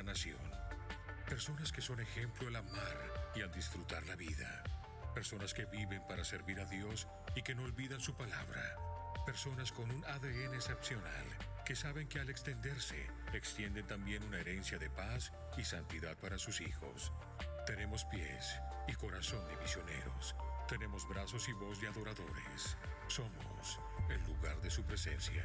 nación. Personas que son ejemplo al amar y al disfrutar la vida. Personas que viven para servir a Dios y que no olvidan su palabra. Personas con un ADN excepcional que saben que al extenderse extienden también una herencia de paz y santidad para sus hijos. Tenemos pies y corazón de misioneros. Tenemos brazos y voz de adoradores. Somos el lugar de su presencia.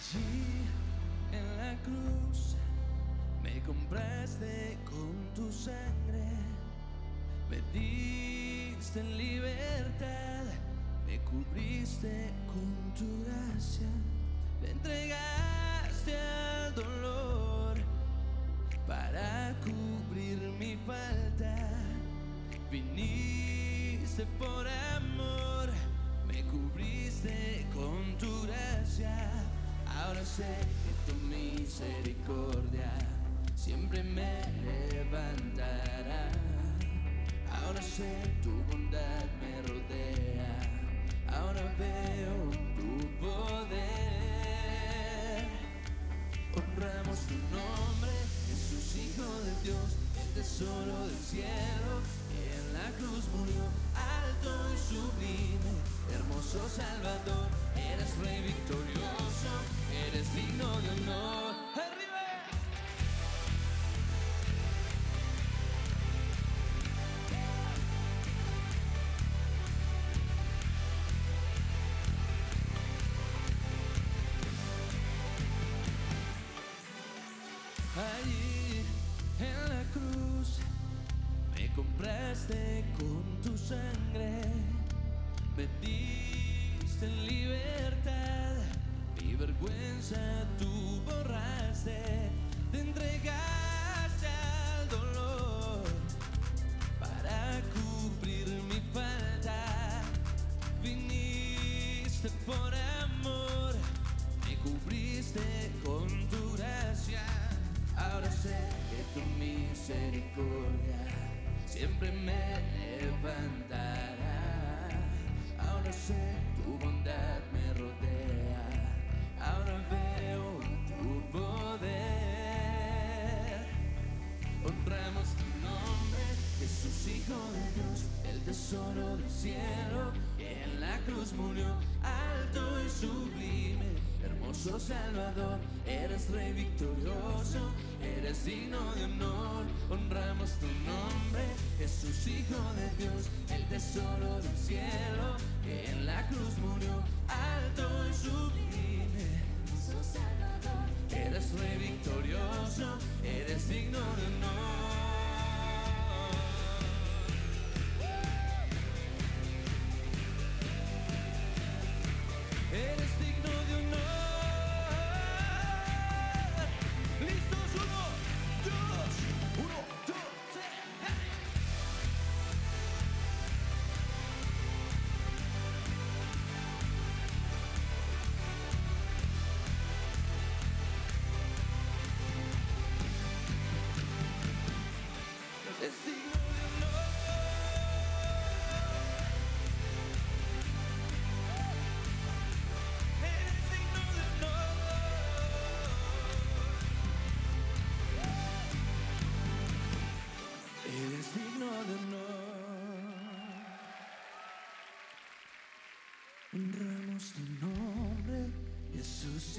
Allí en la cruz me compraste con tu sangre, me diste en libertad, me cubriste con tu gracia, me entregaste al dolor para cubrir mi falta, viniste por amor, me cubriste con tu gracia. Ahora sé que tu misericordia siempre me levantará. Ahora sé tu bondad me rodea. Ahora veo tu poder. Honramos tu nombre, Hijo de Dios, el tesoro del cielo. En la cruz murió alto y sublime, hermoso Salvador. Eres rey victorioso, eres digno de honor. Honramos tu nombre, Jesús, Hijo de Dios, el tesoro del cielo. En la cruz murió alto y sublime. Eres rey victorioso, eres digno de honor. Eres digno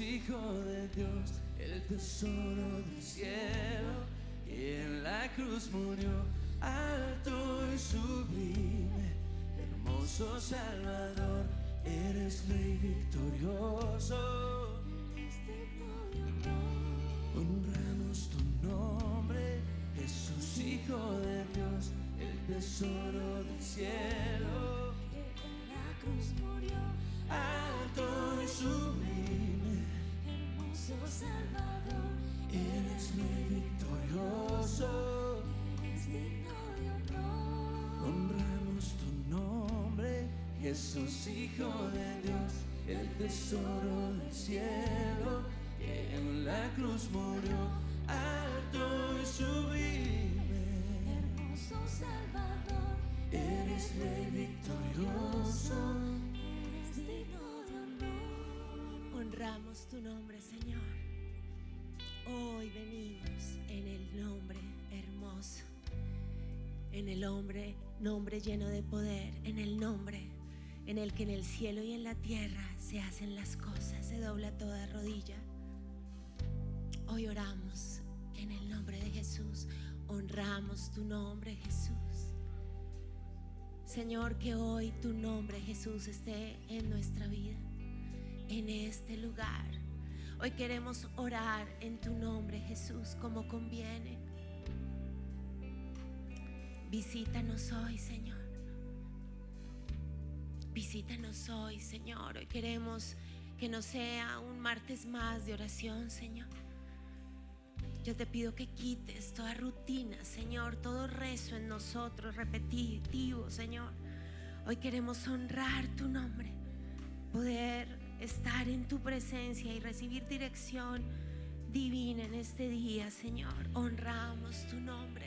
Hijo de Dios, el tesoro del cielo. Y en la cruz murió alto y sublime, hermoso Salvador, eres Rey victorioso. Jesús, Hijo de Dios, el tesoro del cielo, que en la cruz murió, alto y sublime. Hermoso Salvador, Eres rey victorioso. eres digno de honor. Honramos tu nombre, Señor. Hoy venimos en el nombre hermoso, en el hombre, nombre lleno de poder, en el nombre en el que en el cielo y en la tierra se hacen las cosas, se dobla toda rodilla. Hoy oramos en el nombre de Jesús, honramos tu nombre, Jesús. Señor, que hoy tu nombre, Jesús, esté en nuestra vida, en este lugar. Hoy queremos orar en tu nombre, Jesús, como conviene. Visítanos hoy, Señor. Visítanos hoy, Señor. Hoy queremos que no sea un martes más de oración, Señor. Yo te pido que quites toda rutina, Señor, todo rezo en nosotros repetitivo, Señor. Hoy queremos honrar tu nombre, poder estar en tu presencia y recibir dirección divina en este día, Señor. Honramos tu nombre.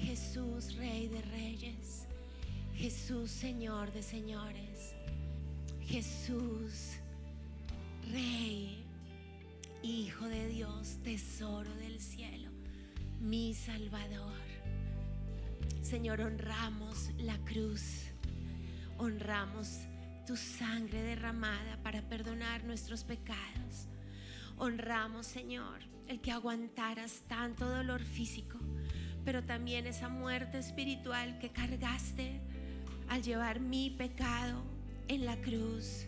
Jesús, Rey de Reyes. Jesús, Señor de Señores. Jesús, Rey, Hijo de Dios, Tesoro del cielo, mi Salvador. Señor, honramos la cruz, honramos tu sangre derramada para perdonar nuestros pecados. Honramos, Señor, el que aguantaras tanto dolor físico, pero también esa muerte espiritual que cargaste al llevar mi pecado en la cruz.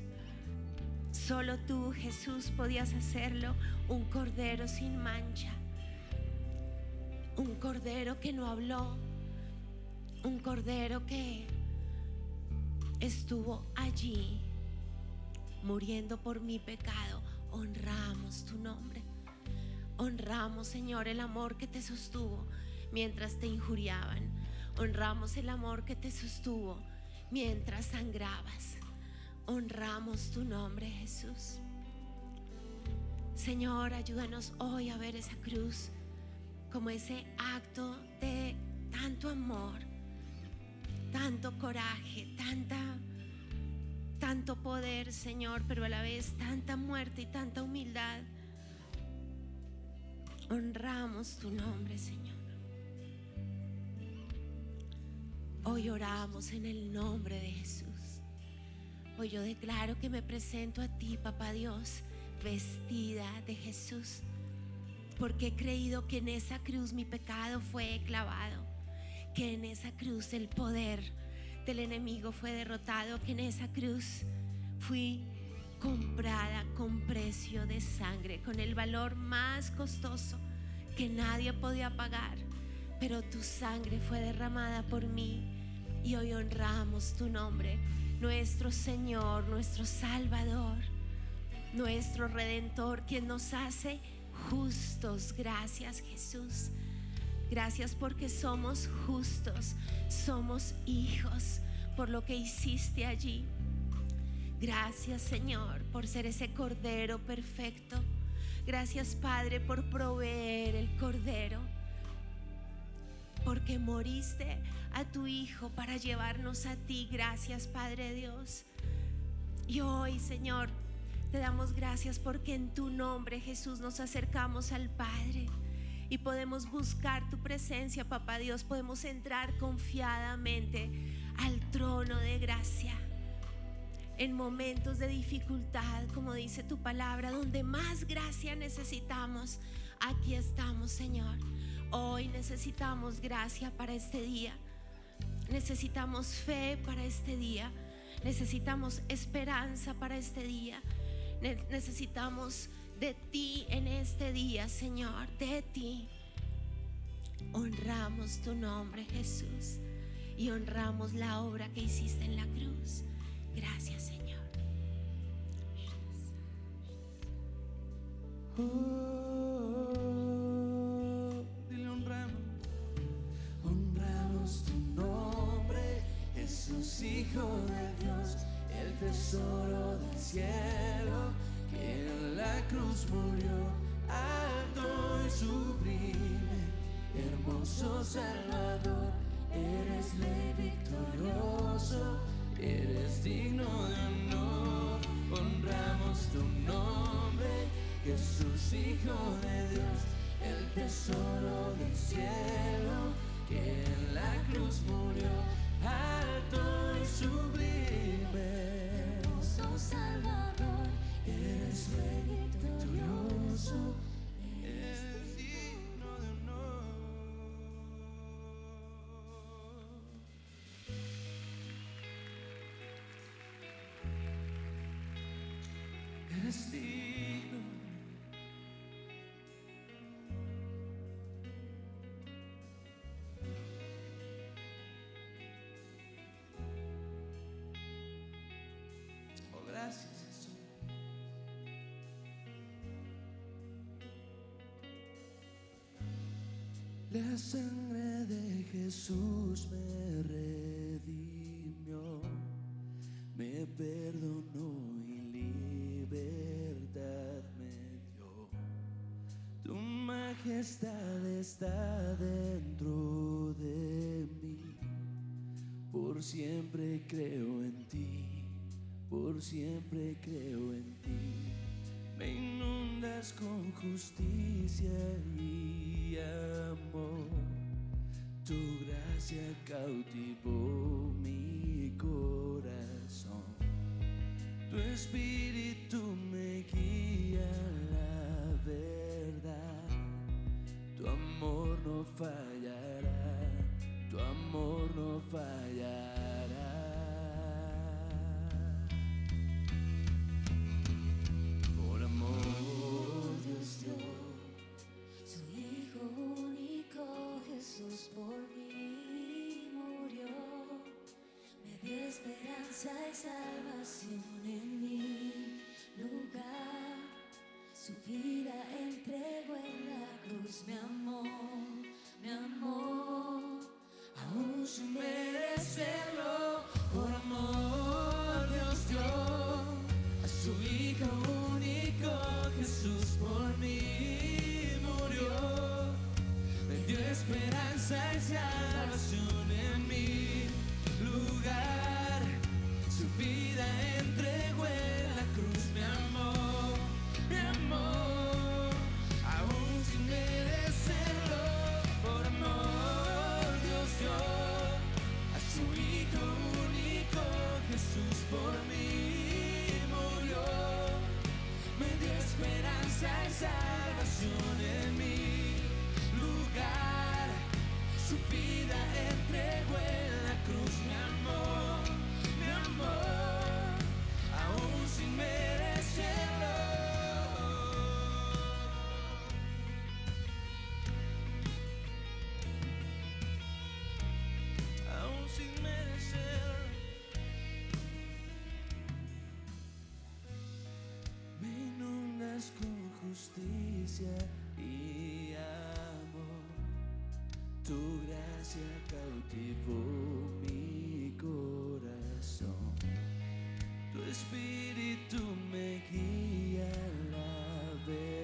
Solo tú, Jesús, podías hacerlo, un cordero sin mancha, un cordero que no habló, un cordero que estuvo allí muriendo por mi pecado. Honramos tu nombre. Honramos, Señor, el amor que te sostuvo mientras te injuriaban. Honramos el amor que te sostuvo mientras sangrabas. Honramos tu nombre, Jesús. Señor, ayúdanos hoy a ver esa cruz como ese acto de tanto amor, tanto coraje, tanta tanto poder, Señor, pero a la vez tanta muerte y tanta humildad. Honramos tu nombre, Señor. Hoy oramos en el nombre de Jesús. Hoy yo declaro que me presento a ti, Papá Dios, vestida de Jesús, porque he creído que en esa cruz mi pecado fue clavado, que en esa cruz el poder del enemigo fue derrotado, que en esa cruz fui comprada con precio de sangre, con el valor más costoso que nadie podía pagar, pero tu sangre fue derramada por mí y hoy honramos tu nombre, nuestro Señor, nuestro Salvador, nuestro Redentor, quien nos hace justos. Gracias Jesús. Gracias porque somos justos, somos hijos por lo que hiciste allí. Gracias Señor por ser ese Cordero perfecto. Gracias Padre por proveer el Cordero. Porque moriste a tu Hijo para llevarnos a ti. Gracias Padre Dios. Y hoy Señor te damos gracias porque en tu nombre Jesús nos acercamos al Padre y podemos buscar tu presencia, Papá Dios. Podemos entrar confiadamente al trono de gracia. En momentos de dificultad, como dice tu palabra, donde más gracia necesitamos, aquí estamos, Señor. Hoy necesitamos gracia para este día. Necesitamos fe para este día. Necesitamos esperanza para este día. Ne- necesitamos de ti en este día, Señor, de ti. Honramos tu nombre, Jesús. y honramos la obra que hiciste en la cruz. Gracias, Señor. Oh, Hijo de Dios, el tesoro del cielo, que en la cruz murió, alto y sublime, hermoso Salvador, eres rey victorioso, eres digno de honor, honramos tu nombre. Jesús, Hijo de Dios, el tesoro del cielo, que en la cruz murió, alto y sublime. Salvador, Eres rey victorioso, La sangre de Jesús me redimió, me perdonó y libertad me dio. Tu majestad está dentro de mí, por siempre creo en ti, por siempre creo en ti. Me inundas con justicia y amor. Tu gracia cautivó mi corazón. Tu espíritu esperanza y salvación en mi lugar. Su vida entregó en la cruz, me amó, me amó. Aún sin merecerlo, y amor. Tu gracia cautivó mi corazón. Tu espíritu me guía la verdad.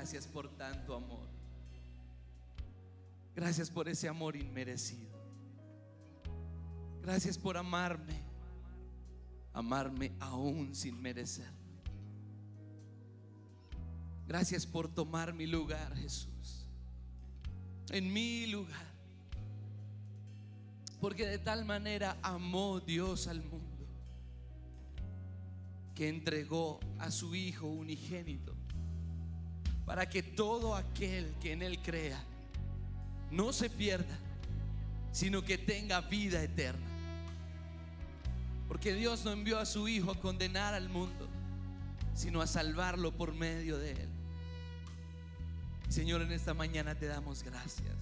Gracias por tanto amor. Gracias por ese amor inmerecido. Gracias por amarme. Amarme aún sin merecer. Gracias por tomar mi lugar, Jesús. En mi lugar. Porque de tal manera amó Dios al mundo que entregó a su Hijo unigénito para que todo aquel que en Él crea no se pierda, sino que tenga vida eterna. Porque Dios no envió a su Hijo a condenar al mundo, sino a salvarlo por medio de Él. Señor, en esta mañana te damos gracias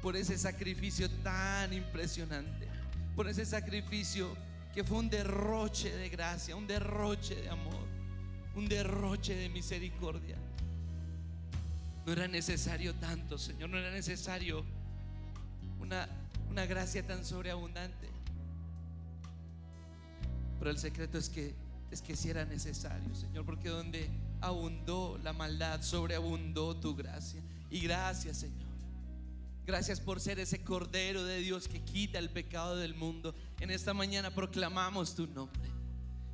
por ese sacrificio tan impresionante, por ese sacrificio que fue un derroche de gracia, un derroche de amor, un derroche de misericordia. No era necesario tanto, Señor, no era necesario una, una gracia tan sobreabundante. Pero el secreto es que es que si era necesario, Señor, porque donde abundó la maldad, sobreabundó tu gracia. Y gracias, Señor. Gracias por ser ese Cordero de Dios que quita el pecado del mundo. En esta mañana proclamamos tu nombre.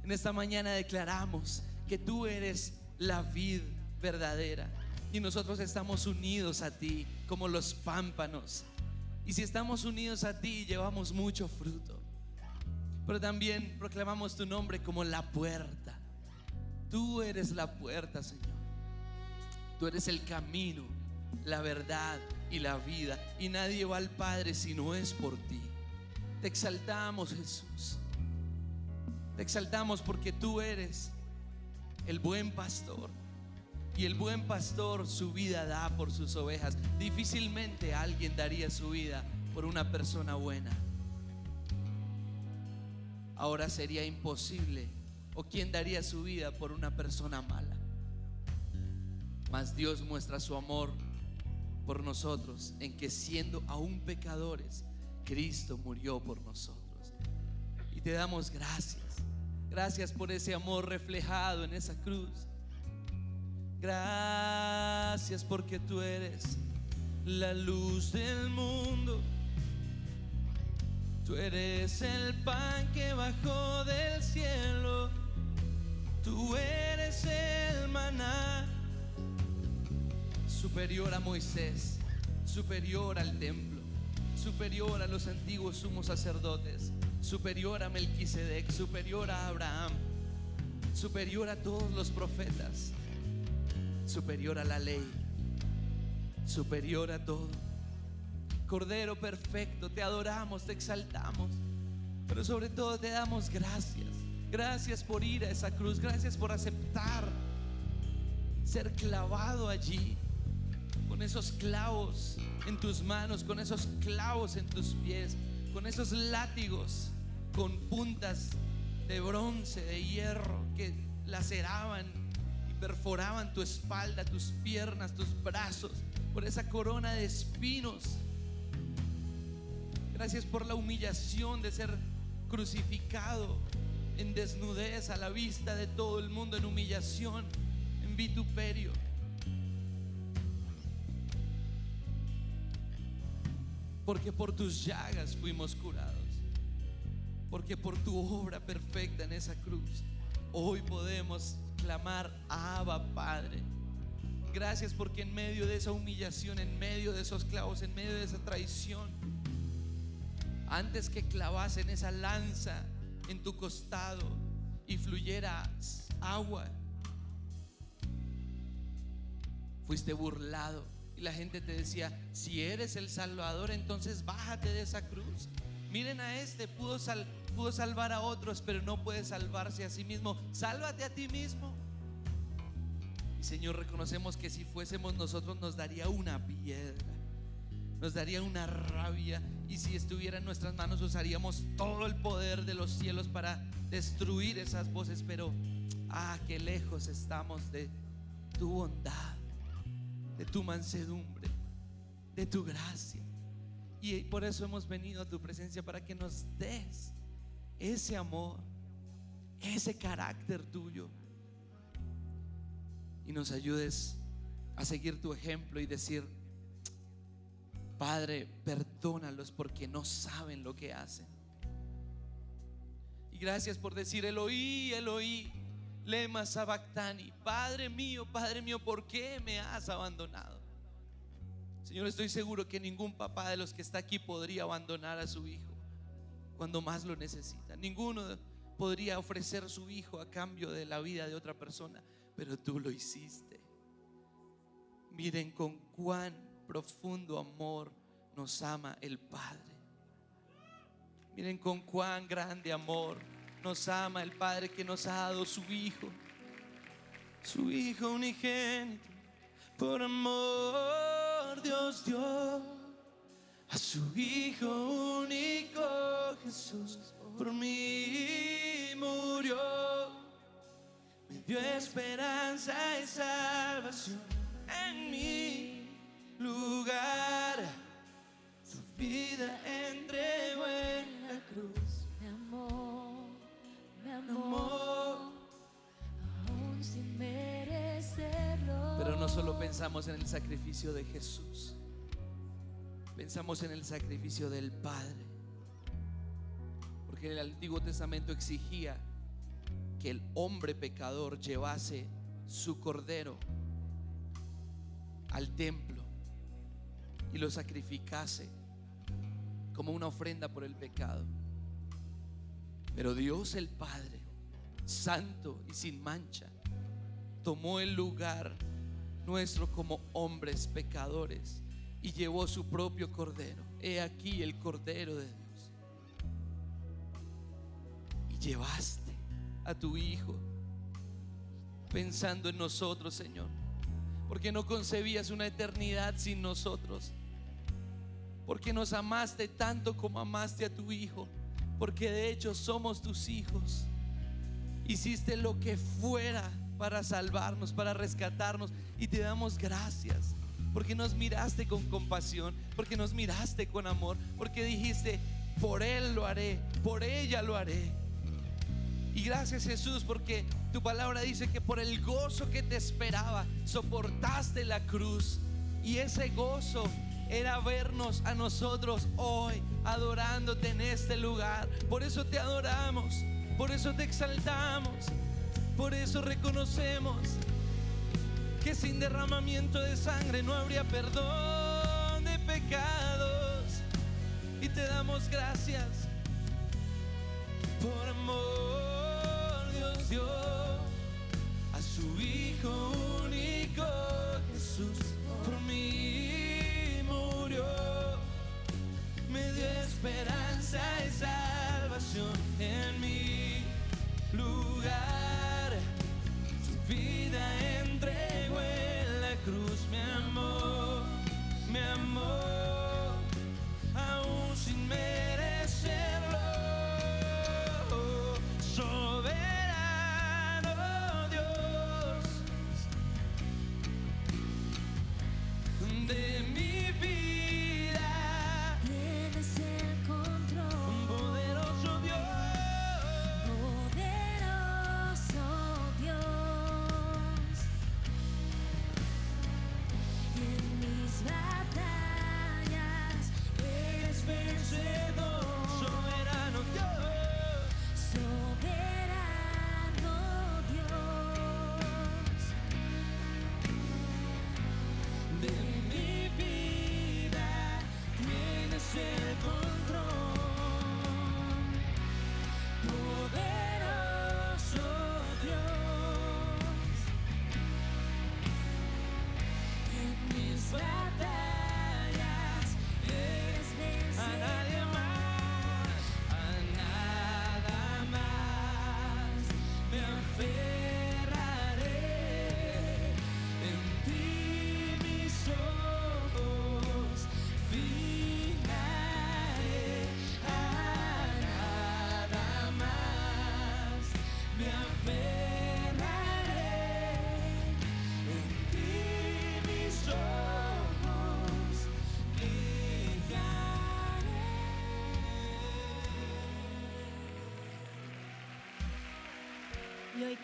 En esta mañana declaramos que tú eres la vid verdadera. Y nosotros estamos unidos a ti como los pámpanos. Y si estamos unidos a ti, llevamos mucho fruto. Pero también proclamamos tu nombre como la puerta. Tú eres la puerta, Señor. Tú eres el camino, la verdad y la vida. Y nadie va al Padre si no es por ti. Te exaltamos, Jesús. Te exaltamos porque tú eres el buen pastor. Y el buen pastor su vida da por sus ovejas. Difícilmente alguien daría su vida por una persona buena. Ahora sería imposible. ¿O quién daría su vida por una persona mala? Mas Dios muestra su amor por nosotros en que siendo aún pecadores, Cristo murió por nosotros. Y te damos gracias. Gracias por ese amor reflejado en esa cruz. Gracias porque tú eres la luz del mundo. Tú eres el pan que bajó del cielo. Tú eres el maná superior a Moisés, superior al templo, superior a los antiguos sumos sacerdotes, superior a Melquisedec, superior a Abraham, superior a todos los profetas, superior a la ley, superior a todo. Cordero perfecto, te adoramos, te exaltamos, pero sobre todo te damos gracias. Gracias por ir a esa cruz, gracias por aceptar ser clavado allí con esos clavos en tus manos, con esos clavos en tus pies, con esos látigos con puntas de bronce, de hierro que laceraban perforaban tu espalda, tus piernas, tus brazos, por esa corona de espinos. Gracias por la humillación de ser crucificado en desnudez a la vista de todo el mundo, en humillación, en vituperio. Porque por tus llagas fuimos curados. Porque por tu obra perfecta en esa cruz, hoy podemos clamar, Abba Padre. gracias porque en medio de esa humillación, en medio de esos clavos, en medio de esa traición, antes que clavasen esa lanza en tu costado y fluyera agua, fuiste burlado. Y la gente te decía, si eres el Salvador, entonces bájate de esa cruz. Miren a este, pudo, pudo salvar a otros, pero no puede salvarse a sí mismo. Sálvate a ti mismo. Y Señor, reconocemos que si fuésemos nosotros nos daría una piedra, nos daría una rabia. Y si estuviera en nuestras manos usaríamos todo el poder de los cielos para destruir esas voces. Pero, ah, qué lejos estamos de tu bondad, de tu mansedumbre, de tu gracia. Y por eso hemos venido a tu presencia para que nos des ese amor, ese carácter tuyo y nos ayudes a seguir tu ejemplo y decir, Padre, perdónalos porque no saben lo que hacen. Y gracias por decir, Eloí, Eloí, lema sabactani, Padre mío, Padre mío, ¿por qué me has abandonado? Señor, estoy seguro que ningún papá de los que está aquí podría abandonar a su hijo cuando más lo necesita. Ninguno podría ofrecer su hijo a cambio de la vida de otra persona, pero tú lo hiciste. Miren con cuán profundo amor nos ama el Padre. Miren con cuán grande amor nos ama el Padre que nos ha dado su Hijo, su Hijo unigénito. Por amor Dios dio a su Hijo único Jesús. Por mí murió, me dio esperanza y salvación en mi lugar. Su vida entregó en la cruz. Me amó, me amó, Amor. aún Pero no solo pensamos en el sacrificio de Jesús, pensamos en el sacrificio del Padre. Porque el Antiguo Testamento exigía que el hombre pecador llevase su cordero al templo y lo sacrificase como una ofrenda por el pecado. Pero Dios el Padre, santo y sin mancha, tomó el lugar nuestro como hombres pecadores y llevó su propio cordero. He aquí el cordero de Dios. Y llevaste a tu Hijo pensando en nosotros, Señor. Porque no concebías una eternidad sin nosotros. Porque nos amaste tanto como amaste a tu Hijo. Porque de hecho somos tus hijos. Hiciste lo que fuera para salvarnos, para rescatarnos. Y te damos gracias. Porque nos miraste con compasión. Porque nos miraste con amor. Porque dijiste, por Él lo haré. Por ella lo haré. Y gracias Jesús porque tu palabra dice que por el gozo que te esperaba soportaste la cruz. Y ese gozo era vernos a nosotros hoy adorándote en este lugar. Por eso te adoramos, por eso te exaltamos, por eso reconocemos que sin derramamiento de sangre no habría perdón de pecados. Y te damos gracias por amor Dios dio a su Hijo único Jesús. Por mí murió, me dio esperanza y salvación en mi lugar.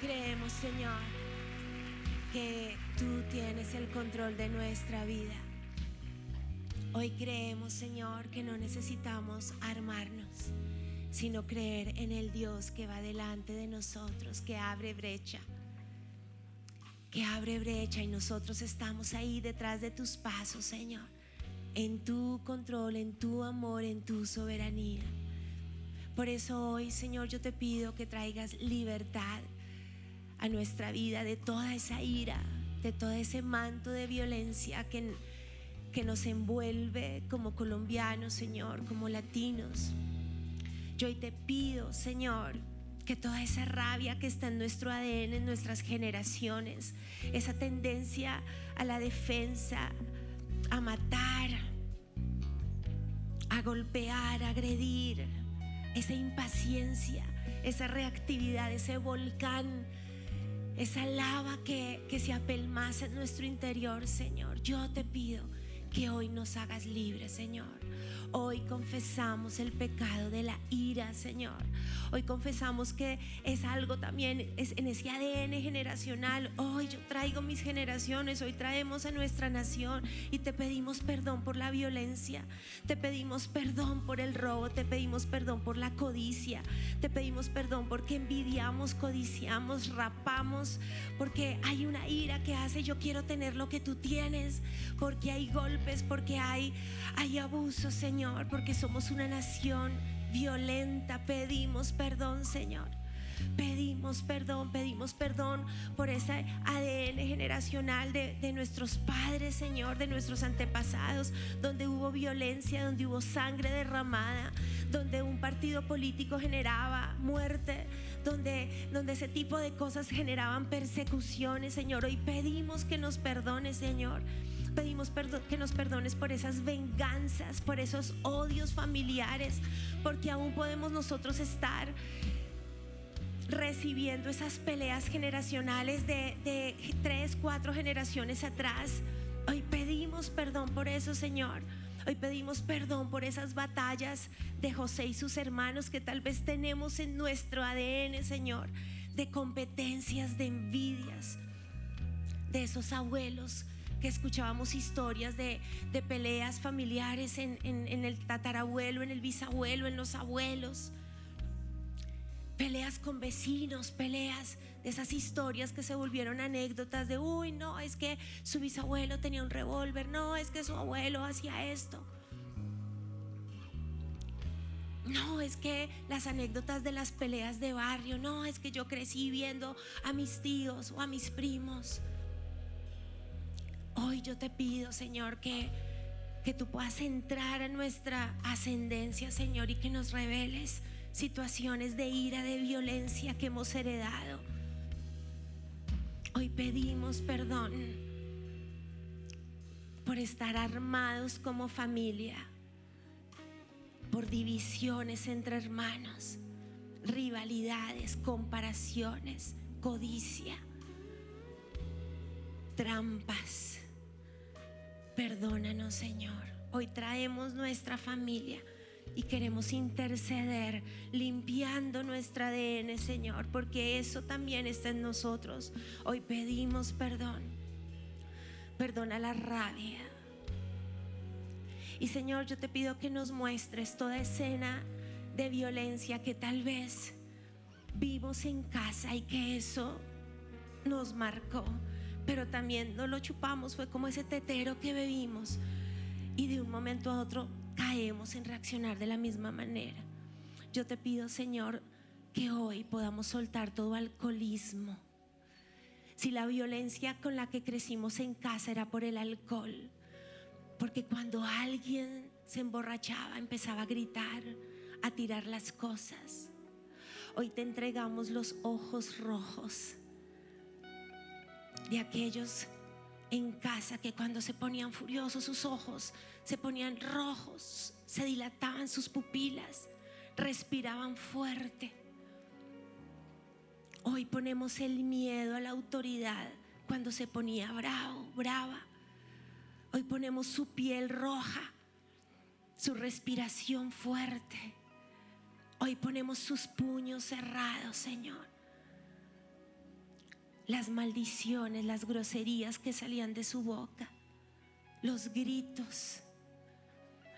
Creemos, Señor, que tú tienes el control de nuestra vida. Hoy creemos, Señor, que no necesitamos armarnos, sino creer en el Dios que va delante de nosotros, que abre brecha, que abre brecha y nosotros estamos ahí detrás de tus pasos, Señor, en tu control, en tu amor, en tu soberanía. Por eso hoy, Señor, yo te pido que traigas libertad a nuestra vida de toda esa ira, de todo ese manto de violencia que que nos envuelve como colombianos, Señor, como latinos. Yo hoy te pido, Señor, que toda esa rabia que está en nuestro ADN, en nuestras generaciones, esa tendencia a la defensa, a matar, a golpear, a agredir, esa impaciencia, esa reactividad, ese volcán, esa lava que, que se apelmaza en nuestro interior, Señor. Yo te pido que hoy nos hagas libres, Señor. Hoy confesamos el pecado de la ira, Señor. Hoy confesamos que es algo también, es en ese ADN generacional. Hoy yo traigo mis generaciones, hoy traemos a nuestra nación y te pedimos perdón por la violencia, te pedimos perdón por el robo, te pedimos perdón por la codicia, te pedimos perdón porque envidiamos, codiciamos, rapamos, porque hay una ira que hace yo quiero tener lo que tú tienes, porque hay golpes, porque hay, hay abuso, Señor porque somos una nación violenta. Pedimos perdón, Señor. Pedimos perdón, pedimos perdón por ese ADN generacional de, nuestros padres, Señor, de nuestros antepasados, donde hubo violencia, donde hubo sangre derramada, donde un partido político generaba muerte, donde, donde ese tipo de cosas generaban persecuciones, Señor. Hoy pedimos que nos perdone, Señor. Pedimos que nos perdones por esas venganzas, por esos odios familiares, porque aún podemos nosotros estar recibiendo esas peleas generacionales de, de tres, cuatro generaciones atrás. Hoy pedimos perdón por eso, Señor. Hoy pedimos perdón por esas batallas de José y sus hermanos que tal vez tenemos en nuestro ADN, Señor, de competencias, de envidias, de esos abuelos que escuchábamos historias de, peleas familiares en, en el tatarabuelo, en el bisabuelo, en los abuelos. Peleas con vecinos, peleas de esas historias que se volvieron anécdotas de, uy, no, es que su bisabuelo tenía un revólver, no, es que su abuelo hacía esto. No, es que las anécdotas de las peleas de barrio, no, es que yo crecí viendo a mis tíos o a mis primos. Hoy yo te pido, Señor, que, que tú puedas entrar a nuestra ascendencia, Señor, y que nos reveles situaciones de ira, de violencia que hemos heredado. Hoy pedimos perdón por estar armados como familia, por divisiones entre hermanos, rivalidades, comparaciones, codicia, trampas Perdónanos, Señor. Hoy traemos nuestra familia y queremos interceder limpiando nuestra ADN, Señor, porque eso también está en nosotros. Hoy pedimos perdón. Perdona la rabia. Y Señor, yo te pido que nos muestres toda escena de violencia que tal vez vimos en casa y que eso nos marcó pero también no lo chupamos, fue como ese tetero que bebimos y de un momento a otro caemos en reaccionar de la misma manera. Yo te pido, Señor, que hoy podamos soltar todo alcoholismo. Si la violencia con la que crecimos en casa era por el alcohol, porque cuando alguien se emborrachaba empezaba a gritar, a tirar las cosas. Hoy te entregamos los ojos rojos de aquellos en casa que cuando se ponían furiosos sus ojos se ponían rojos, se dilataban sus pupilas, respiraban fuerte. Hoy ponemos el miedo a la autoridad cuando se ponía bravo, brava. Hoy ponemos su piel roja, su respiración fuerte. Hoy ponemos sus puños cerrados, Señor. Las maldiciones, las groserías que salían de su boca, los gritos.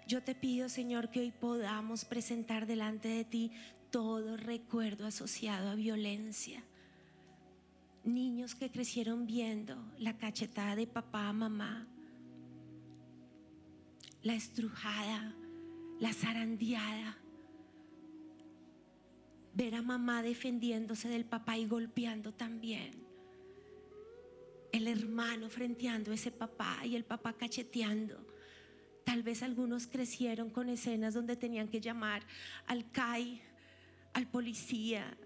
Yo te pido, Señor, que hoy podamos presentar delante de ti todo recuerdo asociado a violencia. Niños que crecieron viendo la cachetada de papá a mamá, la estrujada, la zarandeada, ver a mamá defendiéndose del papá y golpeando también. El hermano frenteando a ese papá y el papá cacheteando. Tal vez algunos crecieron con escenas donde tenían que llamar al CAI, al policía,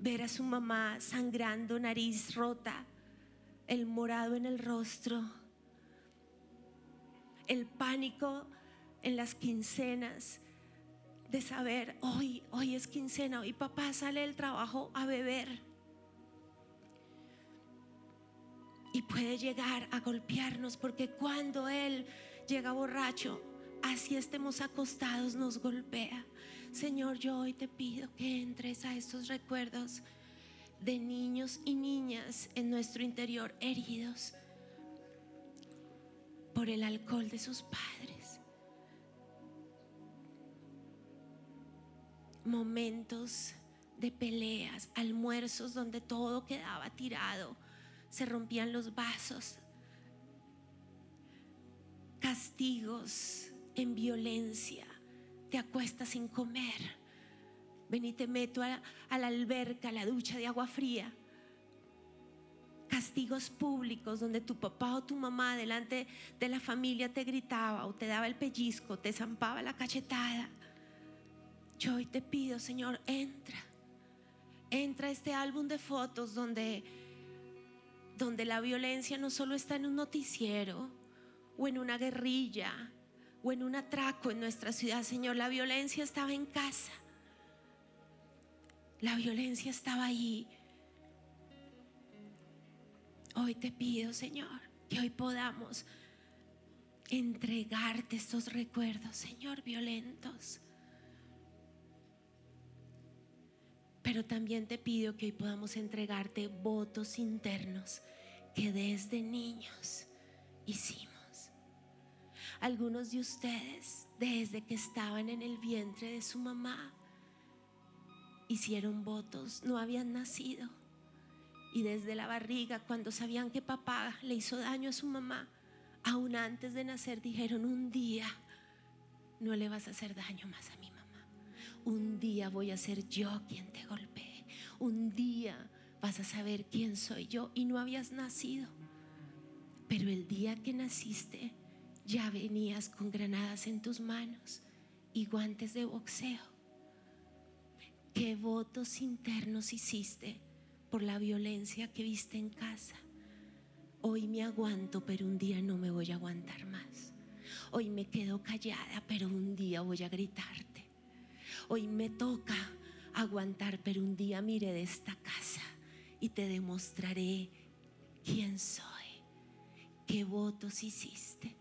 ver a su mamá sangrando, nariz rota, el morado en el rostro, el pánico en las quincenas de saber, hoy, hoy es quincena, hoy papá sale del trabajo a beber. Y puede llegar a golpearnos porque cuando él llega borracho, así estemos acostados, nos golpea. Señor, yo hoy te pido que entres a estos recuerdos de niños y niñas en nuestro interior heridos por el alcohol de sus padres. Momentos de peleas, almuerzos donde todo quedaba tirado, se rompían los vasos, castigos en violencia, te acuestas sin comer, ven y te meto a, la alberca, a la ducha de agua fría castigos públicos donde tu papá o tu mamá delante de la familia te gritaba o te daba el pellizco, te zampaba la cachetada. Yo hoy te pido, Señor, entra. Entra a este álbum de fotos donde donde la violencia no solo está en un noticiero o en una guerrilla o en un atraco en nuestra ciudad, Señor, la violencia estaba en casa. La violencia estaba ahí Hoy te pido, Señor, que hoy podamos entregarte estos recuerdos, Señor, violentos. Pero también te pido que hoy podamos entregarte votos internos que desde niños hicimos. Algunos de ustedes, desde que estaban en el vientre de su mamá, hicieron votos, no habían nacido y desde la barriga, cuando sabían que papá le hizo daño a su mamá, aún antes de nacer dijeron, un día no le vas a hacer daño más a mi mamá. Un día voy a ser yo quien te golpee. Un día vas a saber quién soy yo y no habías nacido. Pero el día que naciste ya venías con granadas en tus manos y guantes de boxeo. ¿Qué votos internos hiciste? por la violencia que viste en casa. Hoy me aguanto, pero un día no me voy a aguantar más. Hoy me quedo callada, pero un día voy a gritarte. Hoy me toca aguantar, pero un día miré de esta casa y te demostraré quién soy, qué votos hiciste,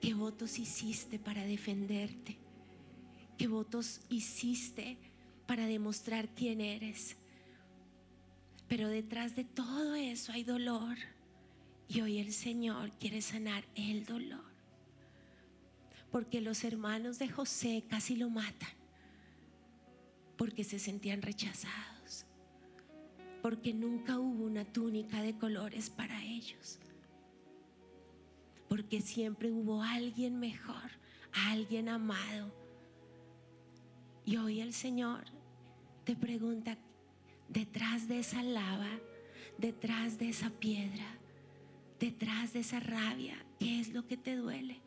qué votos hiciste para defenderte, qué votos hiciste para demostrar quién eres. Pero detrás de todo eso hay dolor. Y hoy el Señor quiere sanar el dolor. Porque los hermanos de José casi lo matan. Porque se sentían rechazados. Porque nunca hubo una túnica de colores para ellos. Porque siempre hubo alguien mejor, alguien amado. Y hoy el Señor te pregunta, detrás de esa lava, detrás de esa piedra, detrás de esa rabia, ¿qué es lo que te duele?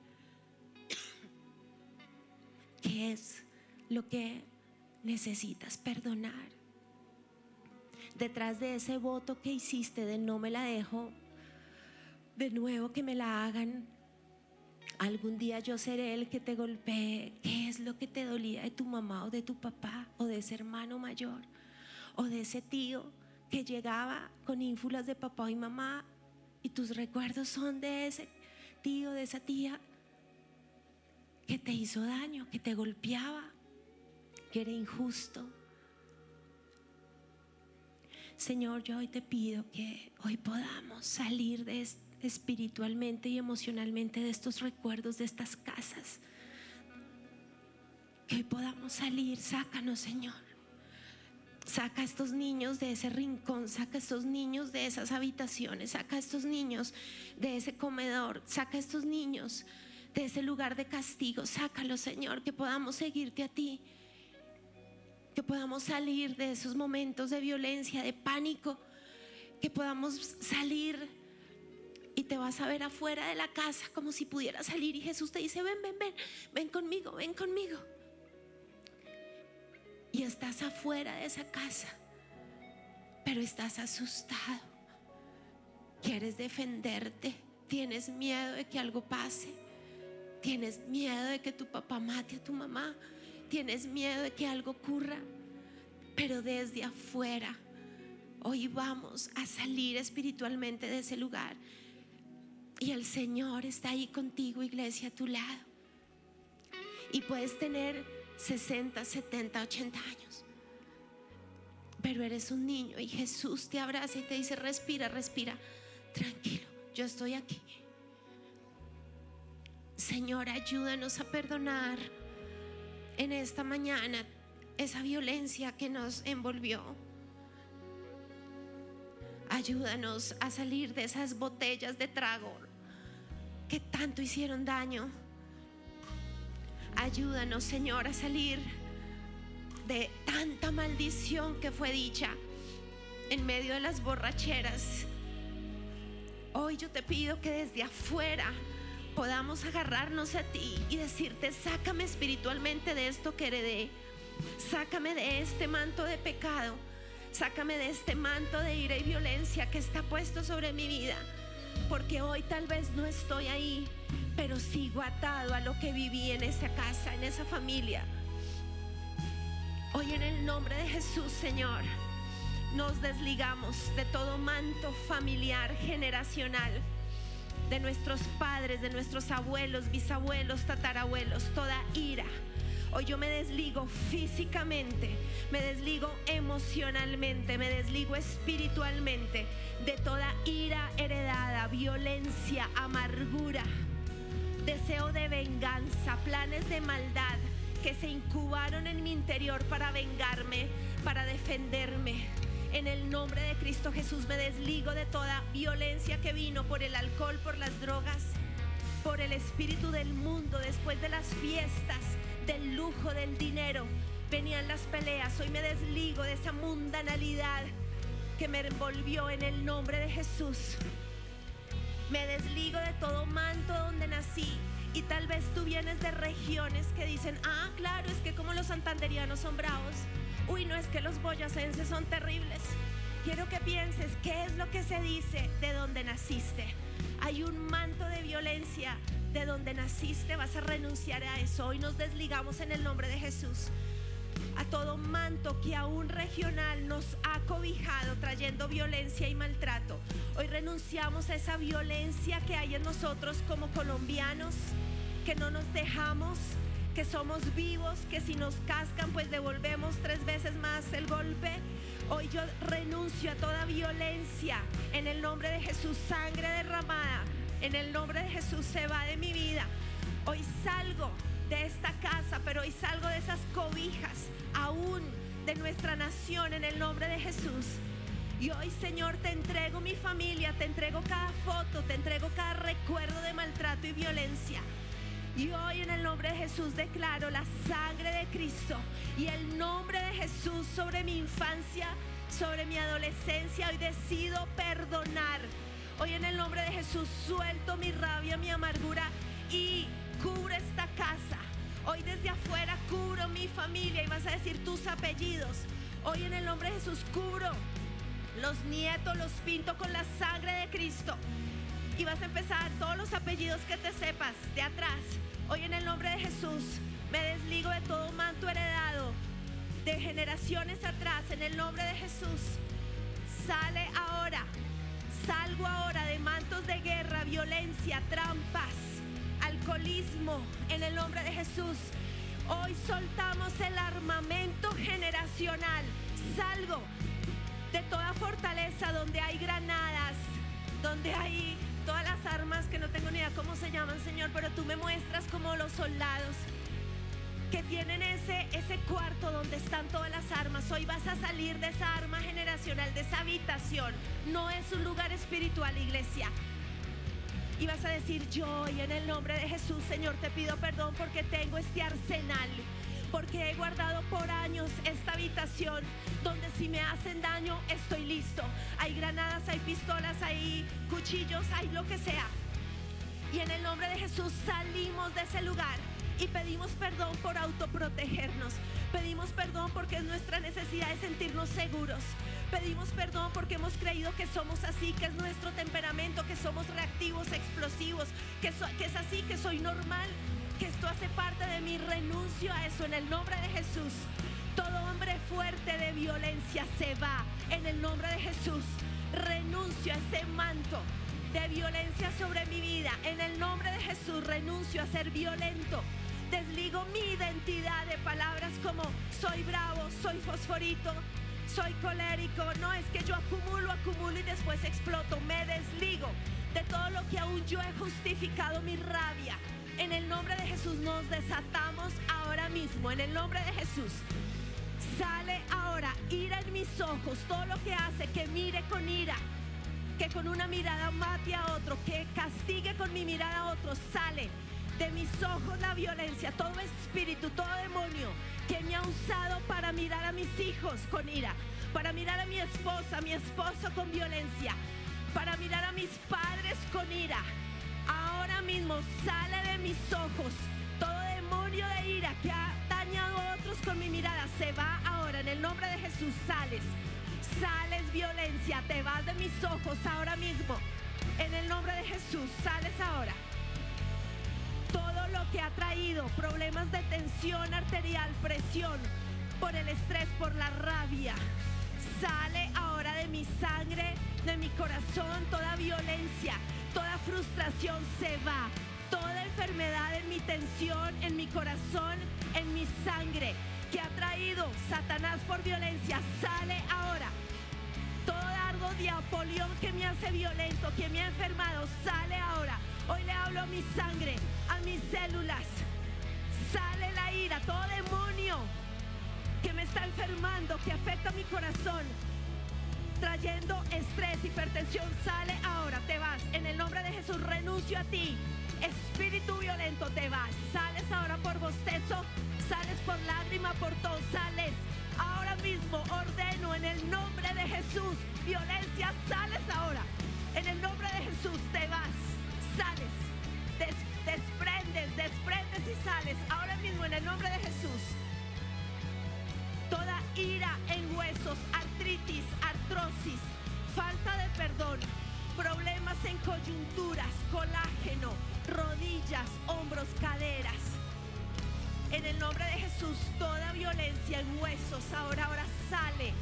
¿Qué es lo que necesitas perdonar? Detrás de ese voto que hiciste de no me la dejo, de nuevo que me la hagan, Algún día yo seré el que te golpee. ¿Qué es lo que te dolía de tu mamá o de tu papá o de ese hermano mayor o de ese tío que llegaba con ínfulas de papá y mamá y tus recuerdos son de ese tío, de esa tía que te hizo daño, que te golpeaba, que era injusto? Señor, yo hoy te pido que hoy podamos salir espiritualmente y emocionalmente de estos recuerdos, de estas casas. Que hoy podamos salir, sácanos, Señor. Saca a estos niños de ese rincón, saca a estos niños de esas habitaciones, saca a estos niños de ese comedor, saca a estos niños de ese lugar de castigo, sácalos, Señor, que podamos seguirte a ti, que podamos salir de esos momentos de violencia, de pánico, que podamos salir y te vas a ver afuera de la casa como si pudieras salir. Y Jesús te dice, ven, ven, ven, ven conmigo, ven conmigo y estás afuera de esa casa, pero estás asustado. Quieres defenderte, tienes miedo de que algo pase, tienes miedo de que tu papá mate a tu mamá, tienes miedo de que algo ocurra, pero desde afuera, hoy vamos a salir espiritualmente de ese lugar. Y el Señor está ahí contigo, iglesia, a tu lado. Y puedes tener 60, 70, 80 años. Pero eres un niño y Jesús te abraza y te dice, respira, respira, tranquilo, yo estoy aquí. Señor, ayúdanos a perdonar en esta mañana esa violencia que nos envolvió. Ayúdanos a salir de esas botellas de trago que tanto hicieron daño. Ayúdanos, Señor, a salir de tanta maldición que fue dicha en medio de las borracheras. Hoy yo te pido que desde afuera podamos agarrarnos a ti y decirte, sácame espiritualmente de esto que heredé. Sácame de este manto de pecado. Sácame de este manto de ira y violencia que está puesto sobre mi vida. Porque hoy tal vez no estoy ahí, pero sigo atado a lo que viví en esa casa, en esa familia. Hoy en el nombre de Jesús, Señor, nos desligamos de todo manto familiar, generacional, de nuestros padres, de nuestros abuelos, bisabuelos, tatarabuelos, toda ira. Hoy yo me desligo físicamente, me desligo emocionalmente, me desligo espiritualmente de toda ira heredada, violencia, amargura, deseo de venganza, planes de maldad que se incubaron en mi interior para vengarme, para defenderme. En el nombre de Cristo Jesús me desligo de toda violencia que vino por el alcohol, por las drogas, por el espíritu del mundo después de las fiestas, del lujo, del dinero. Venían las peleas. Hoy me desligo de esa mundanalidad que me envolvió en el nombre de Jesús. Me desligo de todo manto donde nací. Y tal vez tú vienes de regiones que dicen, ah, claro, es que como los santanderianos son bravos. Uy, no es que los boyacenses son terribles. Quiero que pienses qué es lo que se dice de donde naciste. Hay un manto de violencia de donde naciste. Vas a renunciar a eso. Hoy nos desligamos en el nombre de Jesús a todo manto que aún regional nos ha cobijado trayendo violencia y maltrato. Hoy renunciamos a esa violencia que hay en nosotros como colombianos, que no nos dejamos, que somos vivos, que si nos cascan pues devolvemos tres veces más el golpe. Hoy yo renuncio a toda violencia en el nombre de Jesús, sangre derramada. En el nombre de Jesús se va de mi vida. Hoy salgo de esta casa, pero hoy salgo de esas cobijas aún de nuestra nación en el nombre de Jesús. Y hoy, Señor, te entrego mi familia, te entrego cada foto, te entrego cada recuerdo de maltrato y violencia. Y hoy en el nombre de Jesús declaro la sangre de Cristo y el nombre de Jesús sobre mi infancia, sobre mi adolescencia. Hoy decido perdonar. Hoy en el nombre de Jesús suelto mi rabia, mi amargura y cubro esta casa. Hoy desde afuera cubro mi familia y vas a decir tus apellidos. Hoy en el nombre de Jesús cubro los nietos, los pinto con la sangre de Cristo. Y vas a empezar todos los apellidos que te sepas de atrás. Hoy en el nombre de Jesús me desligo de todo manto heredado de generaciones atrás. En el nombre de Jesús sale ahora. Salgo ahora de mantos de guerra, violencia, trampas, alcoholismo. En el nombre de Jesús. Hoy soltamos el armamento generacional. Salgo de toda fortaleza donde hay granadas, donde hay todas las armas que no tengo ni idea cómo se llaman, Señor, pero tú me muestras como los soldados que tienen ese, ese cuarto donde están todas las armas. Hoy vas a salir de esa arma generacional, de esa habitación. No es un lugar espiritual, iglesia. Y vas a decir, yo y en el nombre de Jesús, Señor, te pido perdón porque tengo este arsenal. Porque he guardado por años esta habitación donde si me hacen daño estoy listo. Hay granadas, hay pistolas, hay cuchillos, hay lo que sea. Y en el nombre de Jesús salimos de ese lugar y pedimos perdón por autoprotegernos. Pedimos perdón porque es nuestra necesidad de sentirnos seguros. Pedimos perdón porque hemos creído que somos así, que es nuestro temperamento, que somos reactivos, explosivos, que, es así, que soy normal, que esto hace parte de mi renuncio a eso en el nombre de Jesús. Todo hombre fuerte de violencia se va en el nombre de Jesús. Renuncio a ese manto de violencia sobre mi vida. En el nombre de Jesús renuncio a ser violento Desligo mi identidad de palabras como soy bravo, soy fosforito, soy colérico. No es que yo acumulo, acumulo y después exploto. Me desligo de todo lo que aún yo he justificado mi rabia. En el nombre de Jesús nos desatamos ahora mismo. En el nombre de Jesús. Sale ahora ira en mis ojos. Todo lo que hace que mire con ira. Que con una mirada mate a otro. Que castigue con mi mirada a otro. Sale de mis ojos la violencia, todo espíritu, todo demonio que me ha usado para mirar a mis hijos con ira, para mirar a mi esposa, a mi esposo con violencia, para mirar a mis padres con ira. Ahora mismo sale de mis ojos todo demonio de ira que ha dañado a otros con mi mirada. Se va ahora en el nombre de Jesús. Sales, sales violencia, te vas de mis ojos ahora mismo. En el nombre de Jesús, sales ahora todo lo que ha traído problemas de tensión arterial, presión, por el estrés, por la rabia. Sale ahora de mi sangre, de mi corazón, toda violencia, toda frustración se va. Toda enfermedad en mi tensión, en mi corazón, en mi sangre, que ha traído Satanás por violencia, sale ahora. Todo dardo de Apolión que me hace violento, que me ha enfermado, sale ahora Hoy le hablo a mi sangre, a mis células. Sale la ira, todo demonio que me está enfermando, que afecta mi corazón, trayendo estrés, hipertensión, sale ahora, te vas. En el nombre de Jesús renuncio a ti. Espíritu violento, te vas. Sales ahora por bostezo, sales por lágrima, por todo, sales. Ahora mismo ordeno en el nombre de Jesús. Violencia, sales ahora. En el nombre de Jesús te vas sales, desprendes, desprendes y sales ahora mismo en el nombre de Jesús. Toda ira en huesos, artritis, artrosis, falta de perdón, problemas en coyunturas, colágeno, rodillas, hombros, caderas. En el nombre de Jesús, toda violencia en huesos ahora, ahora sale.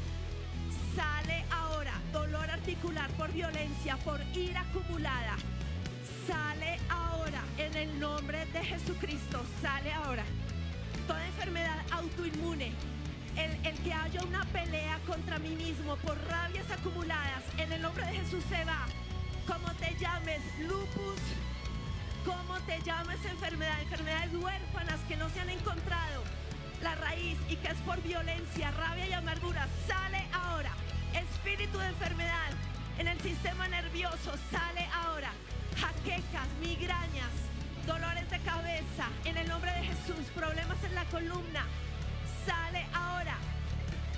Sale ahora dolor articular por violencia, por ira acumulada Sale ahora en el nombre de Jesucristo. Sale ahora. Toda enfermedad autoinmune. El, que haya una pelea contra mí mismo por rabias acumuladas, en el nombre de Jesús se va. Como te llames, lupus, como te llames enfermedad, enfermedades huérfanas que no se han encontrado la raíz y que es por violencia, rabia y amargura, sale ahora. Espíritu de enfermedad en el sistema nervioso, sale ahora jaquecas, migrañas, dolores de cabeza, en el nombre de Jesús, problemas en la columna, sale ahora.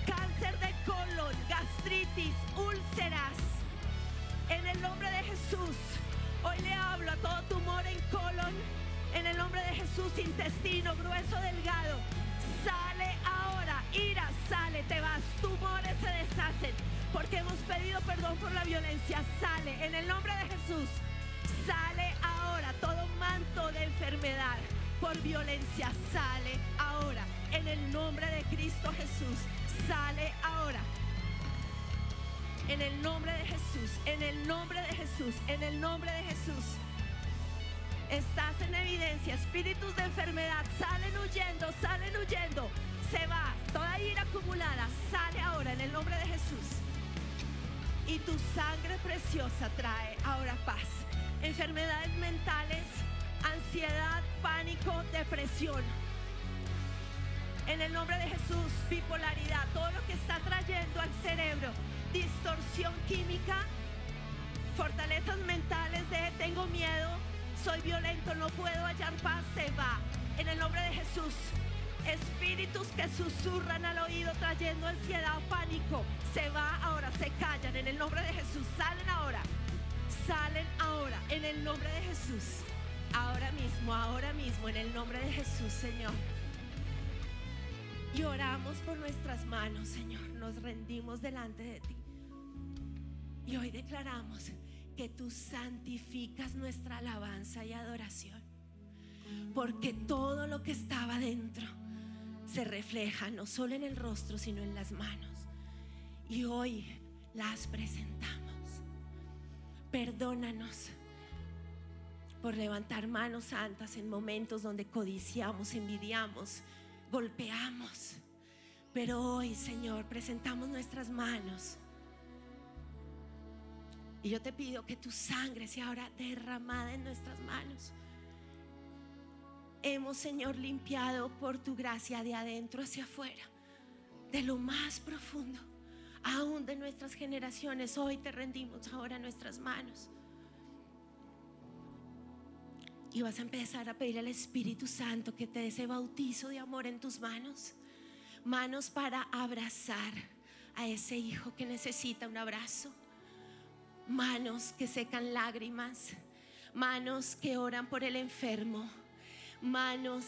Cáncer de colon, gastritis, úlceras, en el nombre de Jesús. Hoy le hablo a todo tumor en colon, en el nombre de Jesús, intestino grueso, delgado. Sale ahora, ira, sale, te vas, tumores se deshacen, porque hemos pedido perdón por la violencia. Sale, en el nombre de Jesús. Sale ahora todo manto de enfermedad por violencia. Sale ahora. En el nombre de Cristo Jesús. Sale ahora. En el nombre de Jesús. En el nombre de Jesús. En el nombre de Jesús. Estás en evidencia. Espíritus de enfermedad salen huyendo. Salen huyendo. Se va. Toda ira acumulada sale ahora en el nombre de Jesús. y tu sangre preciosa trae ahora paz. Enfermedades mentales, ansiedad, pánico, depresión. En el nombre de Jesús, bipolaridad, todo lo que está trayendo al cerebro, distorsión química, fortalezas mentales de tengo miedo, soy violento, no puedo hallar paz, se va. En el nombre de Jesús. Espíritus que susurran al oído trayendo ansiedad o pánico. Se va ahora, se callan en el nombre de Jesús. Salen ahora. Salen ahora en el nombre de Jesús. Ahora mismo, ahora mismo en el nombre de Jesús, Señor. Y oramos por nuestras manos, Señor. Nos rendimos delante de ti. Y hoy declaramos que tú santificas nuestra alabanza y adoración. Porque todo lo que estaba dentro se refleja no solo en el rostro, sino en las manos. Y hoy las presentamos. Perdónanos por levantar manos santas en momentos donde codiciamos, envidiamos, golpeamos. Pero hoy, Señor, presentamos nuestras manos. Y yo te pido que tu sangre sea ahora derramada en nuestras manos. Hemos, Señor, limpiado por tu gracia de adentro hacia afuera, de lo más profundo, aún de nuestras generaciones. Hoy te rendimos ahora nuestras manos. Y vas a empezar a pedir al Espíritu Santo que te dé ese bautizo de amor en tus manos. Manos para abrazar a ese hijo que necesita un abrazo. Manos que secan lágrimas. Manos que oran por el enfermo. Manos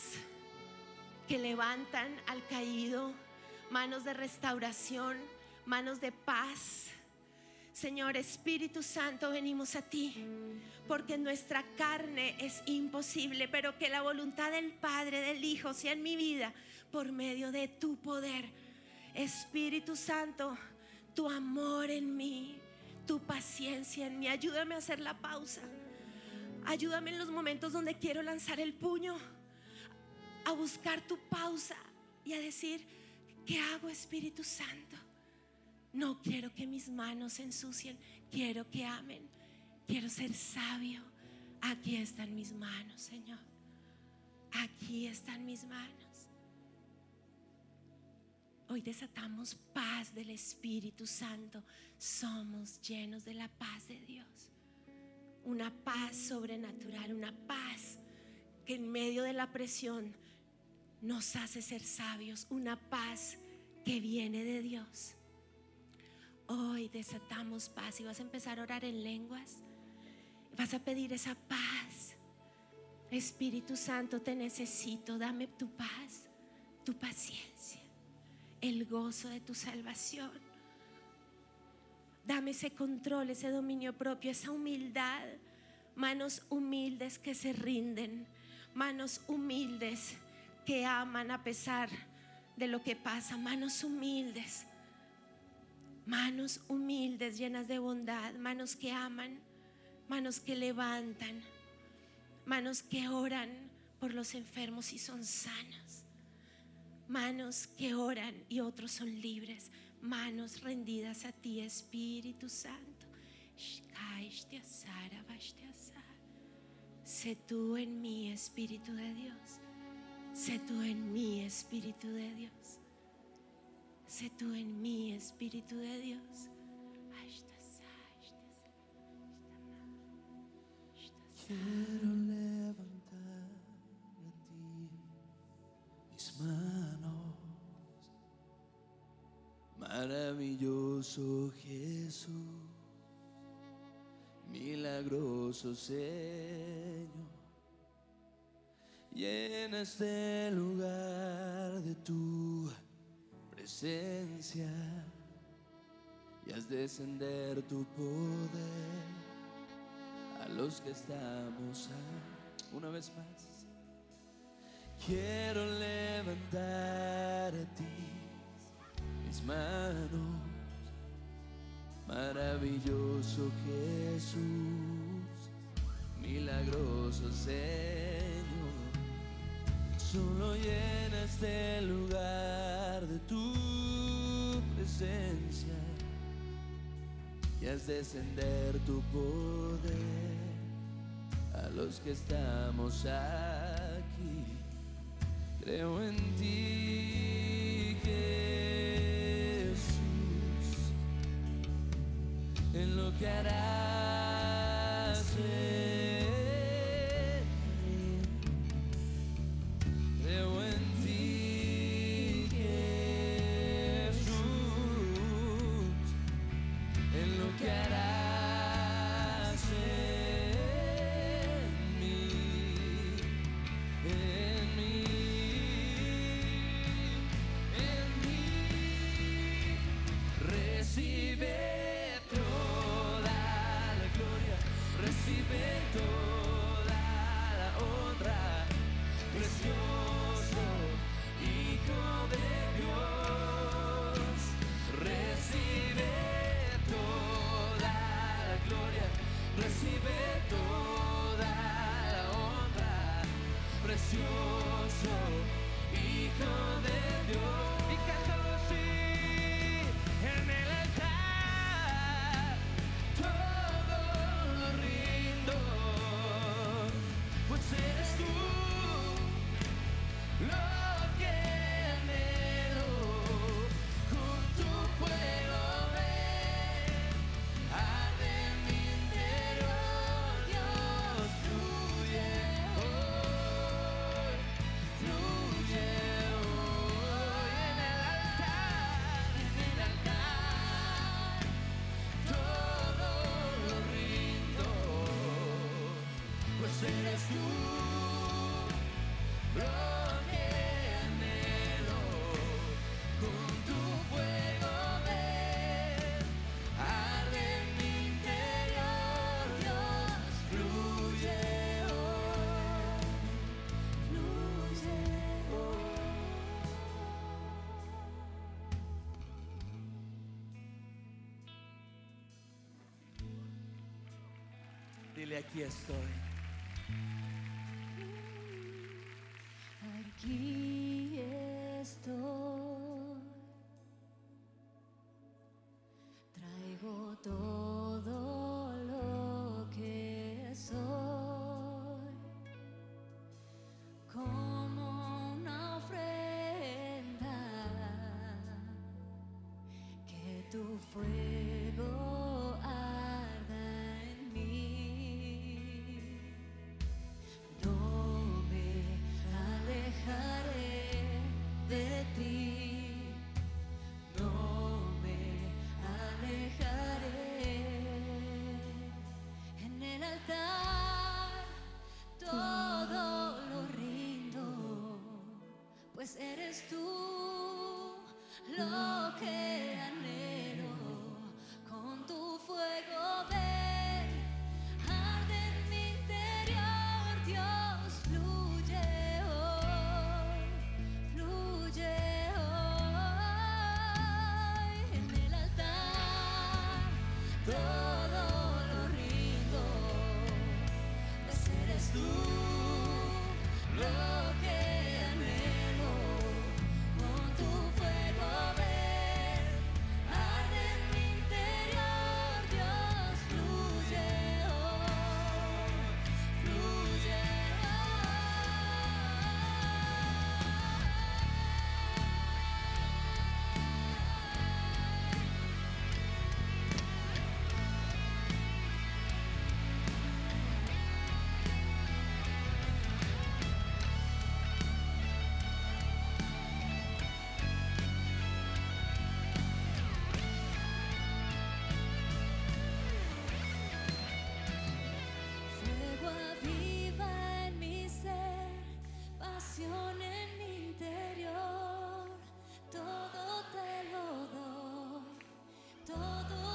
que levantan al caído. Manos de restauración. Manos de paz. Señor Espíritu Santo, venimos a ti porque nuestra carne es imposible, pero que la voluntad del Padre, del Hijo, sea en mi vida por medio de tu poder. Espíritu Santo, tu amor en mí, tu paciencia en mí, ayúdame a hacer la pausa. Ayúdame en los momentos donde quiero lanzar el puño, a buscar tu pausa y a decir, ¿qué hago Espíritu Santo? No quiero que mis manos se ensucien, quiero que amen. Quiero ser sabio. Aquí están mis manos, Señor. Aquí están mis manos. Hoy desatamos paz del Espíritu Santo. Somos llenos de la paz de Dios. Una paz sobrenatural, una paz que en medio de la presión nos hace ser sabios. Una paz que viene de Dios. Hoy desatamos paz y vas a empezar a orar en lenguas. Vas a pedir esa paz. Espíritu Santo, te necesito. Dame tu paz, tu paciencia, el gozo de tu salvación. Dame ese control, ese dominio propio, esa humildad. Manos humildes que se rinden. Manos humildes que aman a pesar de lo que pasa. Manos humildes. Manos humildes llenas de bondad. Manos que aman manos que levantan, manos que oran por los enfermos y son sanas, manos que oran y otros son libres, manos rendidas a ti, Espíritu Santo. Sé tú en mí, Espíritu de Dios. Sé tú en mí, Espíritu de Dios. Sé tú en mí, Espíritu de Dios. Quiero levantar a ti mis manos. Maravilloso Jesús, milagroso Señor. Llena este lugar de tu y haz descender tu poder a los que estamos a, una vez más. Quiero levantar a ti mis manos, maravilloso Jesús, milagroso Señor. Solo llena este lugar de tu presencia y haz descender tu poder a los que estamos aquí. Creo en ti, Jesús, en lo que harás. dile, aquí estoy. todo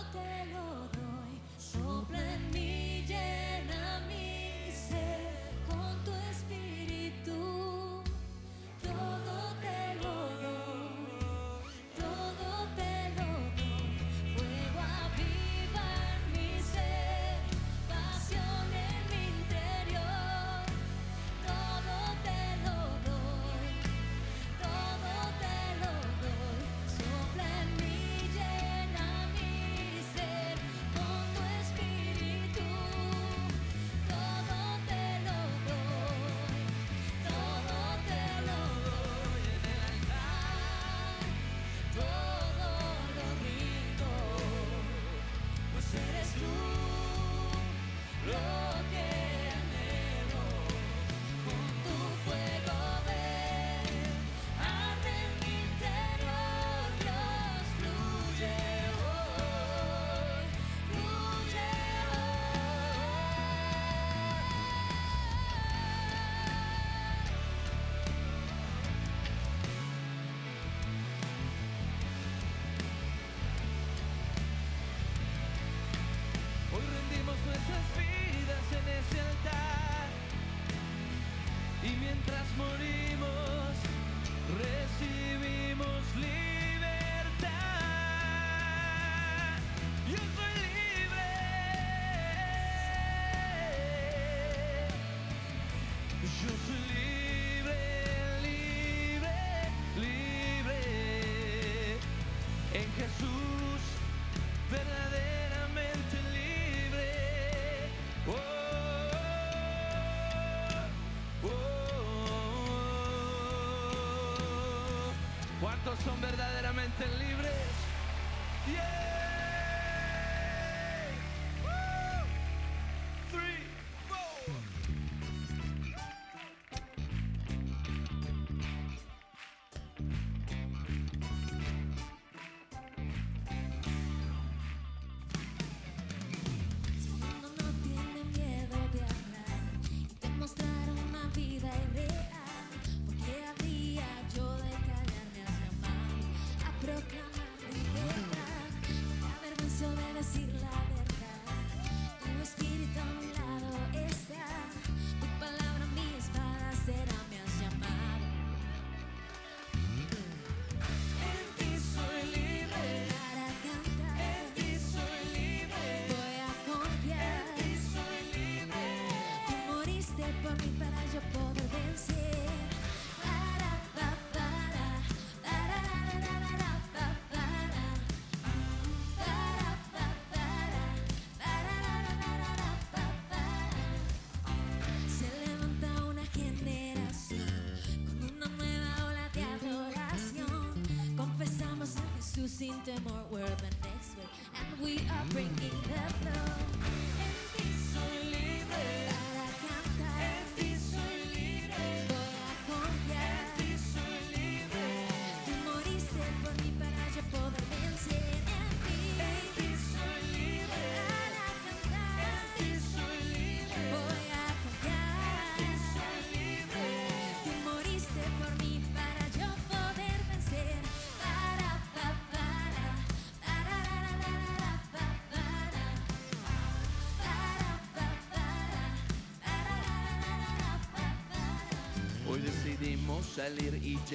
bringing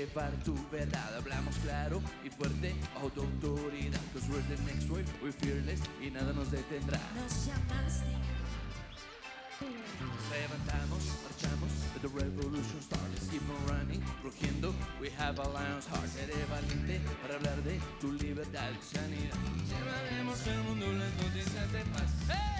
llevar tu verdad. Hablamos claro y fuerte, autoautoridad. Cause we're the next wave, we're fearless y nada nos detendrá. Nos llamaste. Levantamos, marchamos, the revolution starts. Keep on running, rugiendo, we have a lion's heart. Seré valiente para hablar de tu libertad y sanidad. Llevaremos el mundo la noticia de paz. ¡Hey!